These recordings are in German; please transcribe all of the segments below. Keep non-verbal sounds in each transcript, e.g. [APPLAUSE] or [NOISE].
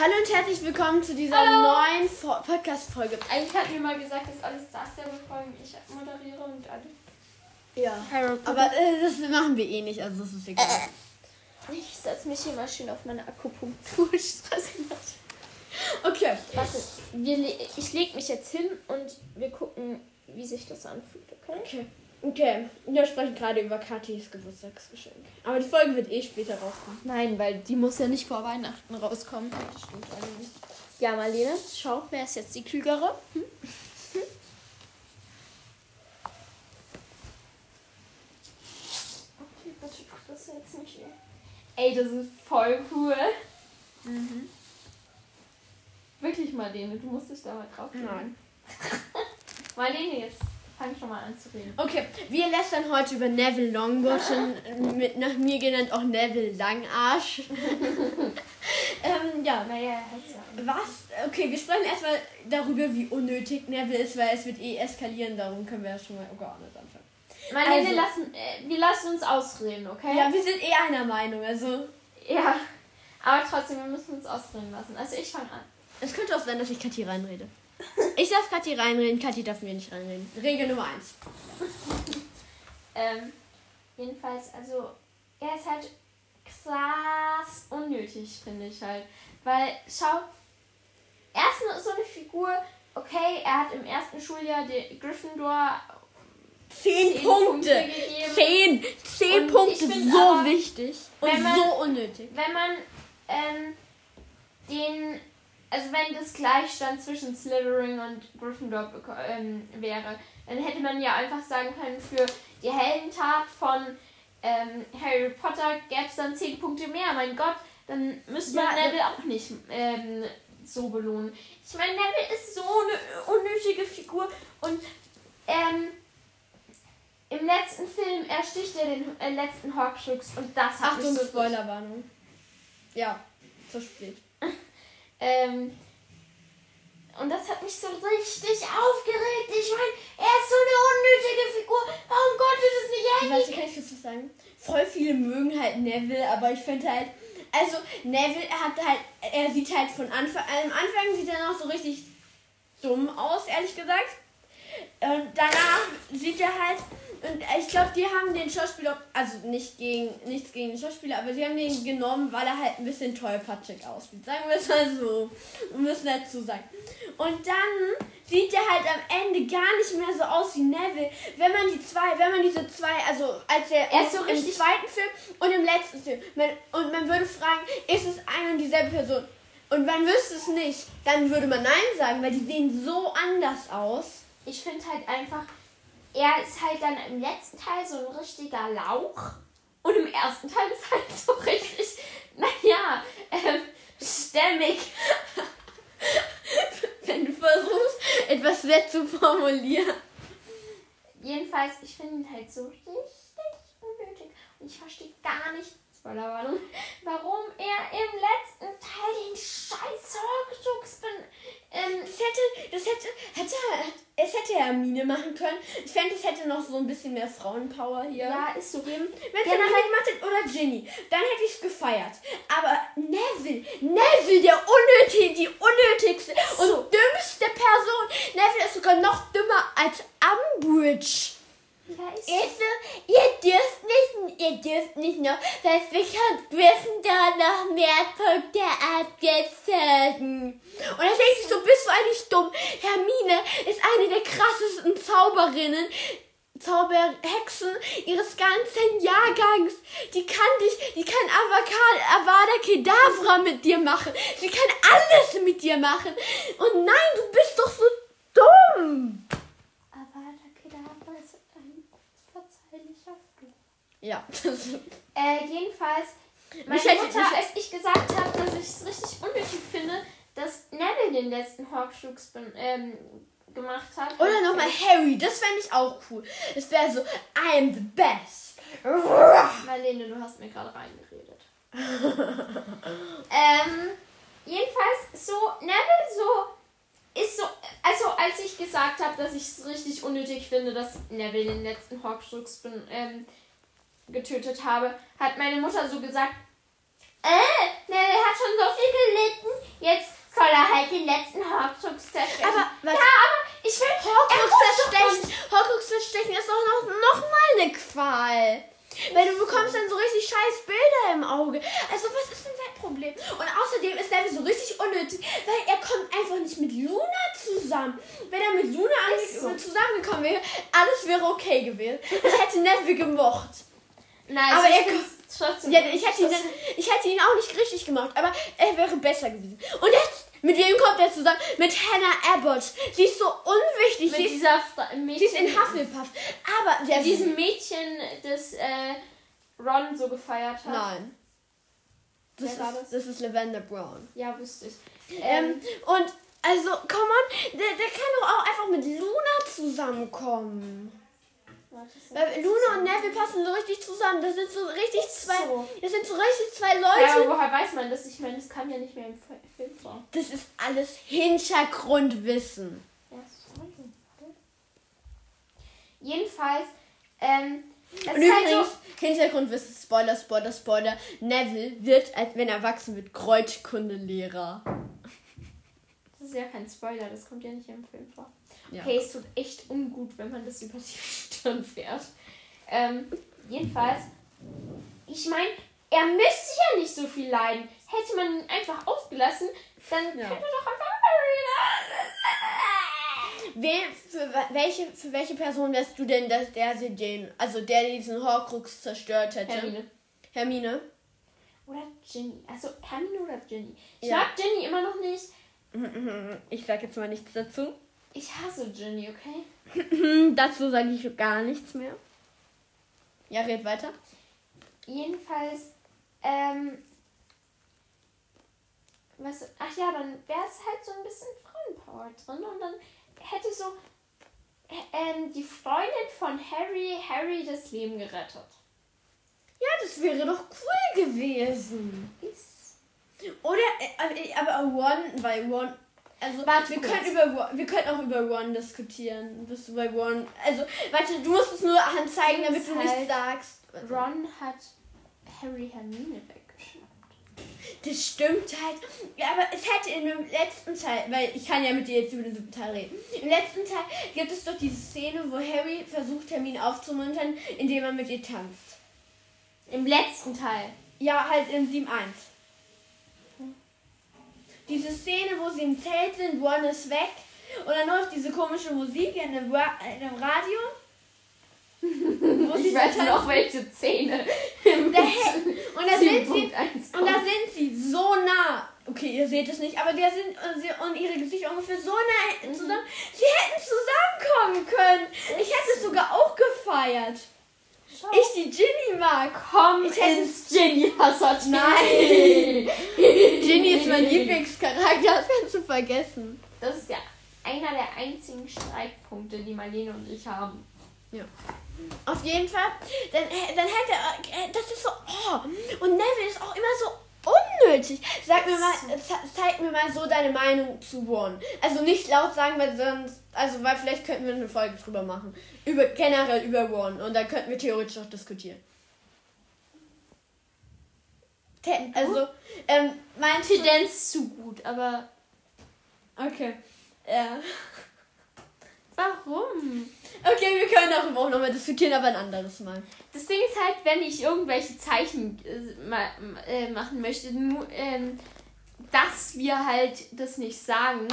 Hallo und herzlich willkommen zu dieser Hallo. neuen Podcast-Folge. Eigentlich hat mir mal gesagt, dass alles das der Folgen ich moderiere und alle. Ja, aber äh, das machen wir eh nicht, also das ist egal. Äh. Ich setze mich hier mal schön auf meine Akupunkturstraße. okay. Warte, wir, ich lege mich jetzt hin und wir gucken, wie sich das anfühlt, okay? Okay. Okay, wir sprechen gerade über Katis Geburtstagsgeschenk. Aber die Folge wird eh später rauskommen. Nein, weil die muss ja nicht vor Weihnachten rauskommen. Das stimmt eigentlich. Ja, Marlene, schau, wer ist jetzt die Klügere? Hm? Hm? Okay, bitte tu das jetzt nicht. Ey, das ist voll cool. Mhm. Wirklich, Marlene, du musst dich da mal drauf. Nein. [LAUGHS] Marlene, jetzt Fang schon mal an zu reden. Okay, wir lästern heute über Neville Longbottom, [LAUGHS] mit nach mir genannt auch Neville Langarsch. [LAUGHS] ähm, ja. Naja, ja. Was? Okay, wir sprechen erstmal darüber, wie unnötig Neville ist, weil es wird eh eskalieren, darum können wir ja schon mal gar nicht anfangen. Meine also, wir, lassen, äh, wir lassen uns ausreden, okay? Ja, wir sind eh einer Meinung, also. Ja, aber trotzdem, wir müssen uns ausreden lassen. Also ich fange an. Es könnte auch sein, dass ich Kathi reinrede. Ich darf Kathi reinreden, Kathi darf mir nicht reinreden. Regel Nummer 1. [LAUGHS] ähm, jedenfalls, also, er ist halt krass unnötig, finde ich halt. Weil, schau, er ist so eine Figur, okay, er hat im ersten Schuljahr die Gryffindor 10, 10 Punkte. Punkte 10, 10 Punkte, so aber, wichtig und man, so unnötig. Wenn man ähm, den also wenn das Gleichstand zwischen Slytherin und Gryffindor ähm, wäre, dann hätte man ja einfach sagen können, für die Heldentat von ähm, Harry Potter gäbe es dann 10 Punkte mehr. Mein Gott, dann müsste man ja, Neville auch nicht ähm, so belohnen. Ich meine, Neville ist so eine unnötige Figur und ähm, im letzten Film ersticht er den äh, letzten Horcrux und das hat Achtung, Spoilerwarnung. Ja, zu spät. [LAUGHS] Ähm, und das hat mich so richtig aufgeregt. Ich meine, er ist so eine unnötige Figur. Warum konnte das nicht eigentlich? Warte, kann ich kurz was sagen? Voll viele mögen halt Neville, aber ich finde halt, also Neville, er hat halt, er sieht halt von Anfang, am Anfang sieht er noch so richtig dumm aus, ehrlich gesagt. Und danach sieht er halt, und ich glaube, die haben den Schauspieler, also nicht gegen, nichts gegen den Schauspieler, aber sie haben den genommen, weil er halt ein bisschen tollpatschig aussieht. Sagen wir es mal so. Um es nett zu sagen. Und dann sieht er halt am Ende gar nicht mehr so aus wie Neville. Wenn man die zwei, wenn man diese zwei, also als er, er ist so im zweiten Film und im letzten Film, man, und man würde fragen, ist es eine und dieselbe Person? Und man wüsste es nicht, dann würde man Nein sagen, weil die sehen so anders aus. Ich finde halt einfach, er ist halt dann im letzten Teil so ein richtiger Lauch. Und im ersten Teil ist halt so richtig, naja, ähm, stämmig. [LAUGHS] Wenn du versuchst, etwas nett zu formulieren. Jedenfalls, ich finde ihn halt so richtig unnötig. Und ich verstehe gar nicht, Spoilerwarnung, warum er im letzten Teil den scheiß Horcrux ähm, das hätte, das hätte, hätte, es hätte Hermine machen können. Ich fände, es hätte noch so ein bisschen mehr Frauenpower hier. Ja, ist so. Wenn es dann halt gemacht hätte, oder Ginny, dann hätte ich es gefeiert. Aber Neville, Neville, der unnötige, die unnötigste so. und dümmste Person. Neville ist sogar noch dümmer als Umbridge. Ja, ist ihr dürft nicht, ihr dürft nicht noch, dass wir Gryffindor noch mehr Punkte abgezogen. Und dann denke ich so, bist du eigentlich dumm? Hermine ist eine der krassesten Zauberinnen, Zauberhexen ihres ganzen Jahrgangs. Die kann dich, die kann Avada Kedavra mit dir machen. Sie kann alles mit dir machen. Und nein, du bist doch so dumm. Ja. [LAUGHS] äh, jedenfalls, meine mich Mutter, als ich gesagt habe, dass ich es richtig unnötig finde, dass Neville den letzten Horcrux ähm, gemacht hat. Oder nochmal Harry, das fände ich auch cool. Es wäre so, I am the best. Marlene, du hast mir gerade reingeredet. [LAUGHS] ähm, jedenfalls so, Neville so, ist so, also als ich gesagt habe, dass ich es richtig unnötig finde, dass Neville den letzten Horcrux ähm, getötet habe, hat meine Mutter so gesagt, äh, Neville hat schon so viel gelitten, jetzt soll er halt den letzten Horcrux zerstechen. Aber, was? Ja, aber ich will Horcrux zerstechen. Horcrux zerstechen ist doch noch, noch mal eine Qual. Weil du bekommst dann so richtig scheiß Bilder im Auge. Also was ist denn sein Problem? Und außerdem ist Neville so richtig unnötig, weil er kommt einfach nicht mit Luna zusammen. Wenn er mit Luna so. zusammengekommen wäre, alles wäre okay gewesen. Ich hätte Neville gemocht. Nein, Aber er trotzdem. Ja, ich hätte, ihn, dann- ich hätte ihn auch nicht richtig gemacht, aber er wäre besser gewesen. Und jetzt, mit wem kommt er zusammen? Mit Hannah Abbott. Sie ist so unwichtig. mit Sie ist, dieser Fra sie Mädchen, ist in Hufflepuff. Aber der mit diesem Mädchen, das äh, Ron so gefeiert hat. Nein. Das ist, das? das ist Lavender Brown. Ja, wusste ich. Ähm, und also, come on, der, der kann doch auch einfach mit Luna zusammenkommen. Ist Weil das- Luna und Neville passen so richtig zusammen. Das sind so richtig zwei. so. Das sind so richtig zwei Ja, aber Leute. woher weiß man das? Ich meine, das kam ja nicht mehr im Fi- Film vor. Das ist alles Hintergrundwissen. Ja, sorry. Jedenfalls, ähm, es Und ist halt übrigens, so, Hintergrundwissen, Spoiler, Spoiler, Spoiler. Neville wird, als wenn er erwachsen wird, Kreuzkundelehrer. Das ist ja kein Spoiler, das kommt ja nicht im Film vor. Ja. Okay, es tut echt ungut, wenn man das über die Stirn fährt. Ähm, jedenfalls, ich meine, er müsste ja nicht so viel leiden. Hätte man ihn einfach ausgelassen, dann Ja. könnte doch einfach Wer, für, welche, für welche Person wärst du denn, dass der sie den, also der diesen Horcrux zerstört hätte? Hermine. Hermine? Oder Ginny. Also Hermine oder Ginny. Ich Ja. mag Ginny immer noch nicht. Ich sag jetzt mal nichts dazu. Ich hasse Ginny, okay? [LAUGHS] Dazu sage ich gar nichts mehr. Ja, red weiter. Jedenfalls, ähm. Was, ach ja, dann wäre es halt so ein bisschen Frauenpower drin und dann hätte so äh, ähm, die Freundin von Harry Harry das Leben gerettet. Ja, das wäre doch cool gewesen. Ist. Oder, äh, aber One, weil One, also Warte wir kurz. können über wir können auch über One diskutieren. Bist du bei One? Also, warte, du musst es nur anzeigen, damit du Ist nicht halt- sagst. Ron hat Harry Hermine weggeschnappt. Das stimmt halt. Ja, aber es hätte in dem letzten Teil, weil ich kann ja mit dir jetzt über den siebten Teil reden. Im letzten Teil gibt es doch diese Szene, wo Harry versucht, Hermine aufzumuntern, indem er mit ihr tanzt. Im letzten Teil. Ja, halt in 7.1. Diese Szene, wo sie im Zelt sind, Ron ist weg und dann läuft diese komische Musik in dem, Ra in dem Radio. Ich weiß noch welche Szene. [LAUGHS] Und da sind sie 7.1 und da sind sie so nah. Okay, ihr seht es nicht, aber der sind und, sie, und ihre Gesichter ungefähr so nah zusammen. Sie hätten zusammenkommen können. Ich hätte es sogar auch gefeiert. Schau. Ich die Ginny mag. Komm Ich ins Ginny Hazard. Nein. [LAUGHS] Ginny ist mein Lieblingscharakter, das kannst du vergessen. Das ist ja einer der einzigen Streitpunkte, die Marlene und ich haben. Auf jeden Fall, dann, dann hätte er, äh, das ist so, oh, und Neville ist auch immer so unnötig. Sag mir mal, ze- zeig mir mal so deine Meinung zu One. Also nicht laut sagen, weil sonst, also weil vielleicht könnten wir eine Folge drüber machen. Über, generell über One und dann könnten wir theoretisch auch diskutieren. Also, ähm, meinst du... Tendenz zu gut, aber Okay. Ja. Warum? Okay, wir können darüber auch nochmal diskutieren, aber ein anderes Mal. Das Ding ist halt, wenn ich irgendwelche Zeichen äh, ma äh, machen möchte, nur, ähm, dass wir halt das nicht sagen,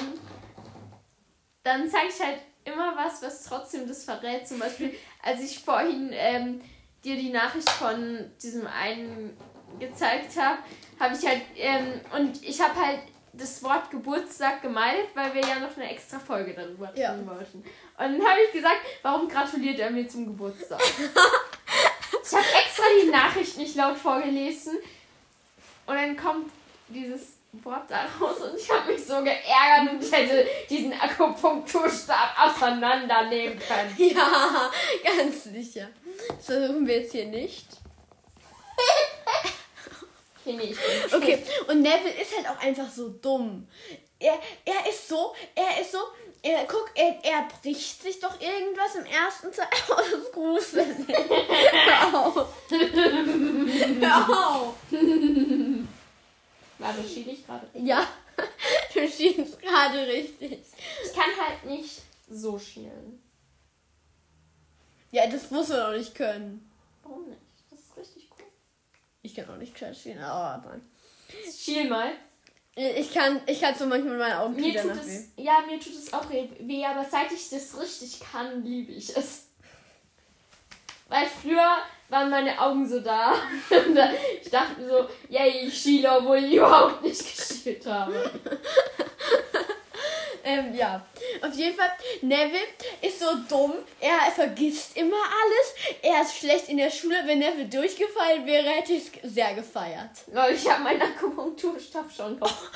dann zeige ich halt immer was, was trotzdem das verrät. Zum Beispiel, als ich vorhin ähm, dir die Nachricht von diesem einen gezeigt habe, habe ich halt, ähm, und ich habe halt das Wort Geburtstag gemeidet, weil wir ja noch eine extra Folge darüber Ja. tun wollten. Und dann habe ich gesagt, warum gratuliert er mir zum Geburtstag? ich habe extra die Nachricht nicht laut vorgelesen. Und dann kommt dieses Wort da raus und ich habe mich so geärgert und ich hätte diesen Akupunkturstab auseinandernehmen können. Ja, ganz sicher. Das versuchen wir jetzt hier nicht. Okay, nee, ich bin Okay, und Neville ist halt auch einfach so dumm. Er, er ist so, er ist so, er, guck, er, er bricht sich doch irgendwas im ersten Teil. [LAUGHS] Oh, das ist gruselig. Hör auf. Hör auf. Warte, schiele ich gerade. Ja, [LAUGHS] du schienst gerade richtig. Ich kann halt nicht so schielen. Ja, das musst du doch nicht können. Warum nicht? Das ist richtig cool. Ich kann auch nicht gescheit schielen, aber nein. Schiel mal. Ich kann, ich kann so manchmal meine Augen mir tut es, Ja, mir tut es auch weh, aber seit ich das richtig kann, liebe ich es. Weil früher waren meine Augen so da. [LAUGHS] ich dachte so, yay, ich schiele, obwohl ich überhaupt nicht geschielt habe. [LAUGHS] ähm, ja, auf jeden Fall, Neville ist so dumm. Er vergisst immer alles. Er ist schlecht in der Schule. Wenn Neville durchgefallen wäre, hätte ich es sehr gefeiert. Leute, ich habe meinen Akupunkturstab schon noch. [LAUGHS]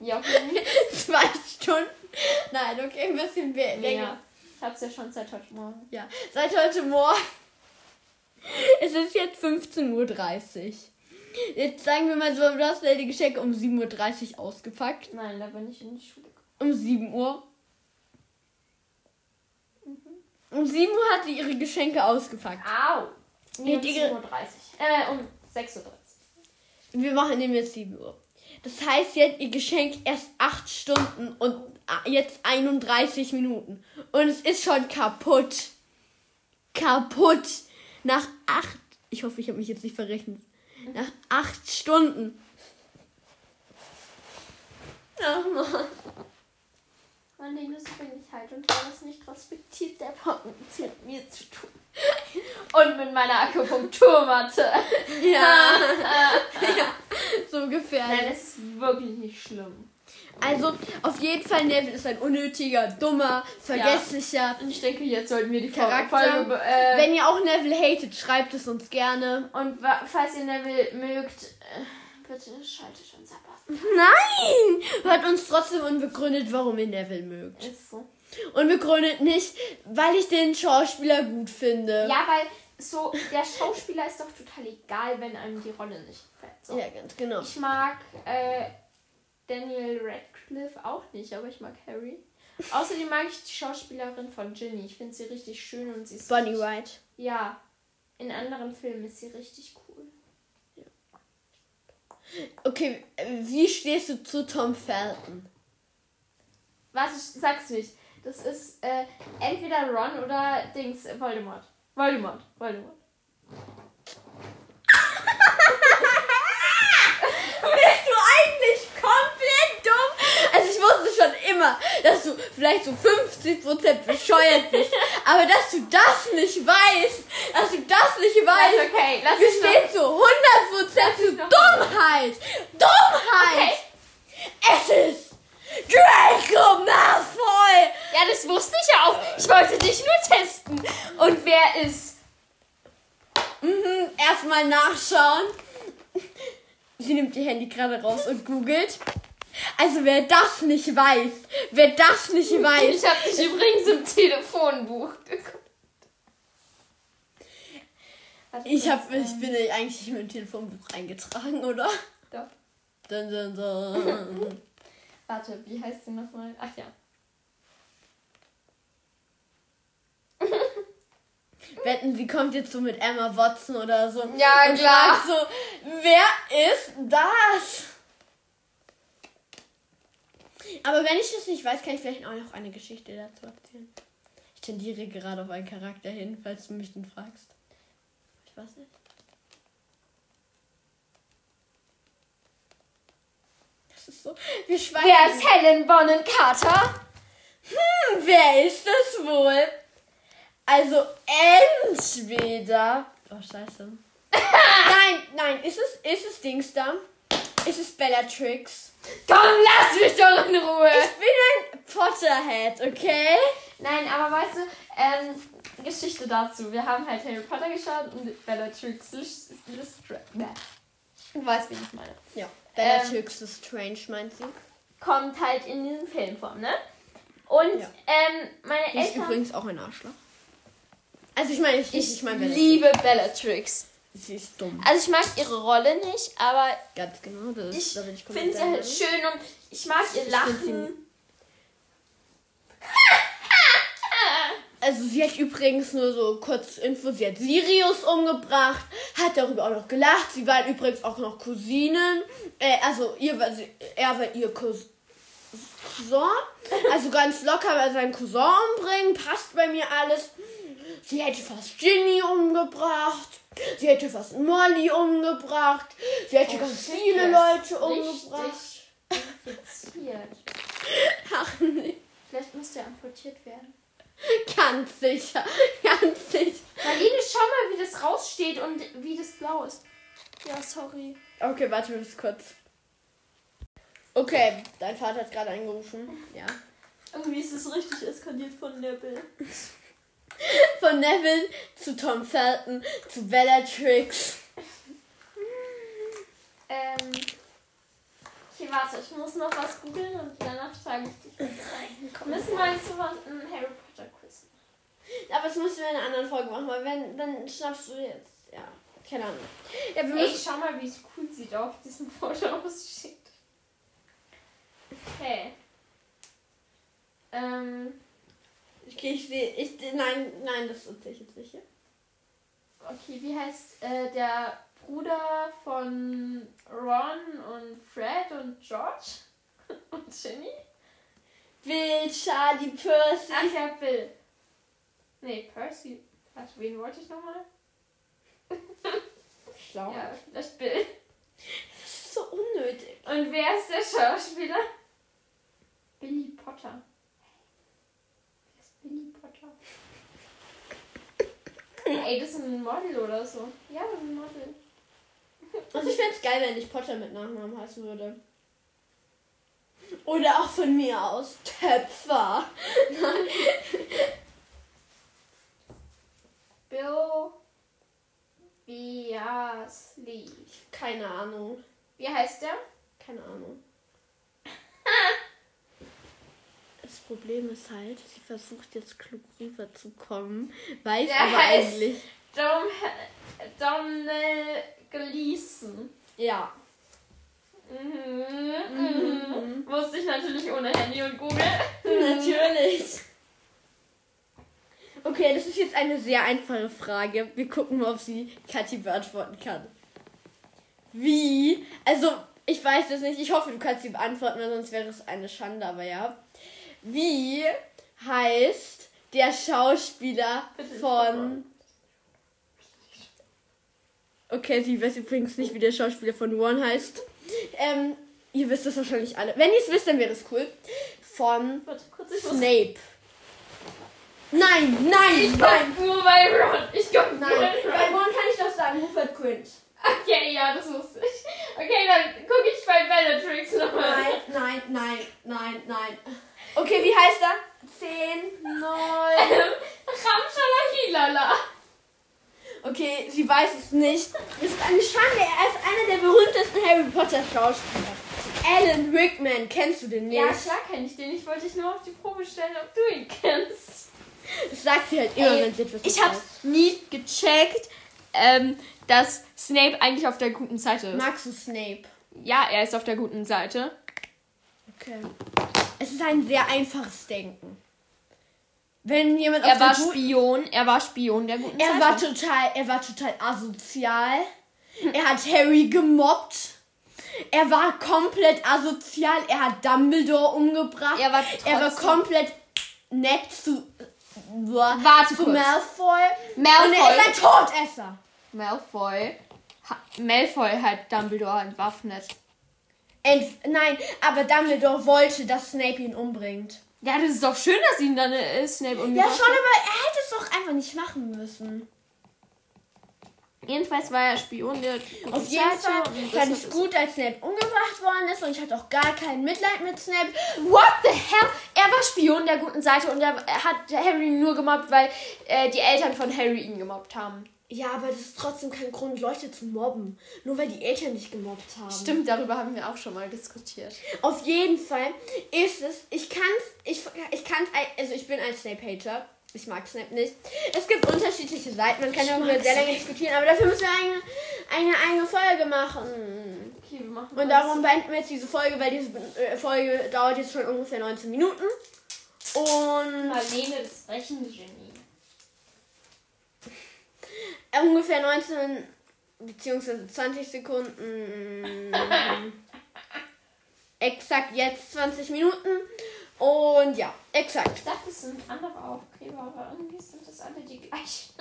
ja, Zwei Stunden? Nein, okay, ein bisschen mehr. länger. Ich hab's ja schon seit heute Morgen. Ja, seit heute Morgen. [LAUGHS] Es ist jetzt 15.30 Uhr. Jetzt sagen wir mal so, du hast die Geschenke um 7.30 Uhr ausgepackt. Nein, da bin ich in die Schule Um 7 Uhr. Mhm. Um 7 Uhr hat sie ihre Geschenke ausgepackt. Au! Nee, um 7.30 Uhr. Äh, um 6.30 Uhr. Wir machen dem jetzt 7 Uhr. Das heißt, sie hat ihr Geschenk erst 8 Stunden und jetzt 31 Minuten. Und es ist schon kaputt. Kaputt. Nach 8. Ich hoffe, ich habe mich jetzt nicht verrechnet. Nach 8 Stunden. Ach man. Mein Ding ist halt und das nicht respektiert, der hat mit mir zu tun. Und mit meiner Akupunkturmatte. Ja. [LAUGHS] ja. So gefährlich. Nein, es ist wirklich nicht schlimm. Also, auf jeden Fall, Neville ist ein unnötiger, dummer, vergesslicher. Ja. Und ich denke, jetzt sollten wir die Charakter. Folge, äh, Wenn ihr auch Neville hatet, schreibt es uns gerne. Und falls ihr Neville mögt, äh, bitte schaltet uns ab. Nein! Hört uns trotzdem unbegründet, warum ihr Neville mögt. Ist so. Und begründet nicht, weil ich den Schauspieler gut finde. Ja, weil so, der Schauspieler ist doch total egal, wenn einem die Rolle nicht gefällt. So. Ja, ganz genau. Ich mag äh, Daniel Radcliffe auch nicht, aber ich mag Harry. Außerdem mag ich die Schauspielerin von Ginny. Ich finde sie richtig schön und sie ist. Bonnie White. Ja. In anderen Filmen ist sie richtig cool. Ja. Okay, wie stehst du zu Tom Felton? Warte, sag's nicht. Das ist äh, entweder Ron oder Dings Voldemort. Voldemort. Voldemort. Bist du eigentlich komplett dumm? Also ich wusste schon immer, dass du vielleicht so 50% bescheuert bist. [LAUGHS] aber dass du das nicht weißt, dass du das nicht weißt, lass okay, lass besteht zu 100% für Dummheit. Dummheit! Okay. Es ist Draco Malfoy! Ja, das wusste ich ja auch. Ich wollte dich nur testen. Und wer ist? Mhm, erstmal nachschauen. Sie nimmt ihr Handy gerade raus und googelt. Also wer das nicht weiß, wer das nicht weiß. Ich habe dich übrigens im Telefonbuch geguckt. Ich, hab, ich bin eigentlich nicht mit dem Telefonbuch eingetragen, oder? Doch. Dun, dun, dun. [LAUGHS] Warte, wie heißt sie nochmal? Ach ja. [LAUGHS] Wetten, sie kommt jetzt so mit Emma Watson oder so. Ja, und klar. so, wer ist das? Aber wenn ich das nicht weiß, kann ich vielleicht auch noch eine Geschichte dazu erzählen. Ich tendiere gerade auf einen Charakter hin, falls du mich den fragst. Ich weiß nicht. Das ist so. Wir schweigen. Wer ist Helen Bonham Carter? Hm, wer ist das wohl? Also entweder. Oh scheiße. [LAUGHS] nein, nein, ist es, ist es Dings da? Ist es Bellatrix? Komm, lass mich doch in Ruhe! Ich bin ein Potterhead, okay? Nein, aber weißt du, ähm, Geschichte dazu. Wir haben halt Harry Potter geschaut und Bellatrix Lestrange. Du weißt, wie ich meine. Ja. Bellatrix ähm, Strange meint sie. Kommt halt in diesem Filmform, ne? Und ja. ähm, meine die Eltern. Ist übrigens auch ein Arschloch. Also ich meine, ich, ich, ich meine liebe Bellatrix. Sie ist dumm. Also ich mag ihre Rolle nicht, aber ganz genau, das ich finde sie halt schön und ich mag ihr Lachen. Also sie hat übrigens nur so kurz Info, sie hat Sirius umgebracht, hat darüber auch noch gelacht. Sie waren übrigens auch noch Cousinen. Äh, also ihr war sie, er war ihr Cousin. Also ganz locker seinen Cousin umbringen, passt bei mir alles. Sie hätte fast Ginny umgebracht. Sie hätte fast Molly umgebracht. Sie hätte Oh, ganz shit, viele der Leute umgebracht. Infiziert. Ach nee. Vielleicht muss der amputiert werden. Ganz sicher. Ganz sicher. Marlene, schau mal, wie das raussteht und wie das blau ist. Ja, sorry. Okay, warte bis kurz. Okay, dein Vater hat gerade angerufen. Ja. Irgendwie ist es richtig eskaliert von Neville. [LAUGHS] Von Neville zu Tom Felton zu Bellatrix. Ähm. Okay, warte, ich muss noch was googeln und danach frage ich dich. Wir müssen mal so was ein Harry Potter Quiz machen. Aber das müssen wir in einer anderen Folge machen, weil wenn, dann schnappst du jetzt. Ja, keine Ahnung. Ja, wir Ey, müssen. schau mal, wie es cool sieht auf diesem Foto aussieht. Okay. Ähm, Okay, ich sehe. Ich, nein, nein, das erzähle ich jetzt nicht. okay, wie heißt äh, der Bruder von Ron und Fred und George? [LAUGHS] Und Ginny? Bill, Charlie, Percy. Ach ja, Bill. Nee, Percy. Warte, wen wollte ich nochmal? [LAUGHS] Schlau. Ja, vielleicht Bill. Das ist so unnötig. Und wer ist der Schauspieler? Billy Potter. Billy Potter? [LAUGHS] Ey, das ist ein Model oder so. Ja, das ist ein Model. Also ich fände es geil, wenn ich Potter mit Nachnamen heißen würde. Oder auch von mir aus Töpfer. [LAUGHS] Bill Biasley. Keine Ahnung. Wie heißt der? Keine Ahnung. Das Problem ist halt, sie versucht jetzt klug rüberzukommen, weiß Der aber heißt- eigentlich. Dom Donald Gleason. Ja. Mhm, mhm. Wusste ich natürlich ohne Handy und Google. [LAUGHS] Natürlich. Okay, das ist jetzt eine sehr einfache Frage. Wir gucken mal, ob sie Kathi beantworten kann. Wie? Also, ich weiß es nicht. Ich hoffe, du kannst sie beantworten, weil sonst wäre es eine Schande, aber ja. Wie heißt der Schauspieler von. Okay, sie weiß übrigens nicht, wie der Schauspieler von One heißt. Ähm, ihr wisst es wahrscheinlich alle. Wenn ihr es wisst, dann wäre es cool. Von Warte, kurz. Snape. Nein, nein, Ich nein, nur bei Ron. Ich nur nein. bei Bei Ron. Ron kann ich doch sagen, Rupert Quint. Okay, ja, das wusste ich. Okay, dann gucke ich bei Bellatrix nochmal. Nein, nein, nein, nein, nein. Okay, wie heißt er? 10, 9. [LAUGHS] Ramschala Hilala. Okay, sie weiß es nicht. Es ist eine Schande. Er ist einer der berühmtesten Harry Potter Schauspieler. Alan Rickman, kennst du den nicht? Ja, klar kenne ich den. Ich wollte dich nur auf die Probe stellen, ob du ihn kennst. Das sagt sie halt immer, Ey, wenn sie etwas Ich hab's nie gecheckt, ähm, dass Snape eigentlich auf der guten Seite ist. Magst du Snape? Ja, er ist auf der guten Seite. Okay. Es ist ein sehr einfaches Denken. Wenn jemand Er auf war Spion. Er war Spion der guten Er Seite. war total, er war total asozial. Er hat Harry gemobbt. Er war komplett asozial. Er hat Dumbledore umgebracht. Er war er war komplett nett zu, Warte zu kurz. Malfoy. Malfoy. Und er ist ein Todesser. Malfoy. Ha Malfoy hat Dumbledore entwaffnet. Ent Nein, aber Dumbledore wollte, dass Snape ihn umbringt. Ja, das ist doch schön, dass ihn dann äh, Snape Ja, umgebracht schon, hat. aber er hätte es doch einfach nicht machen müssen. Jedenfalls war er Spion der guten Auf jeden Fall fand ich gut, als Snape umgebracht worden ist und ich hatte auch gar kein Mitleid mit Snape. What the hell? Er war Spion der guten Seite und er hat Harry nur gemobbt, weil äh, die Eltern von Harry ihn gemobbt haben. Ja, aber das ist trotzdem kein Grund, Leute zu mobben. Nur weil die Eltern dich gemobbt haben. Stimmt, darüber haben wir auch schon mal diskutiert. Auf jeden Fall ist es, ich kann's, ich, ich kann's, also ich bin ein Snape-Hater. Ich mag Snape nicht. Es gibt unterschiedliche Seiten, man kann darüber sehr lange diskutieren, aber dafür müssen wir eine, eine eigene Folge machen. Okay, wir machen Und darum beenden wir jetzt diese Folge, weil diese äh, Folge dauert jetzt schon ungefähr 19 Minuten. Und Marlene, das sprechende Genie ungefähr 19 beziehungsweise 20 Sekunden. [LAUGHS] exakt jetzt 20 Minuten. Und ja, exakt. Ich dachte, es sind andere Aufkleber, aber irgendwie sind das alle die gleichen.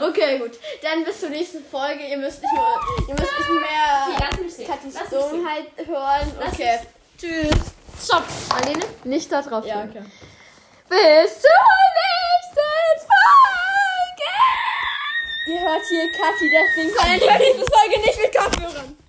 [LAUGHS] okay, gut. Dann bis zur nächsten Folge. Ihr müsst nicht, mehr, ihr müsst nicht mehr [LAUGHS] Katiston halt hören. Lass okay. Tschüss. Stopp. Marlene, nicht da drauf. Ja, okay. Bis zur nächsten Folge. Ihr hört hier Kathi, deswegen kann ich diese Folge nicht mit Kopfhörern.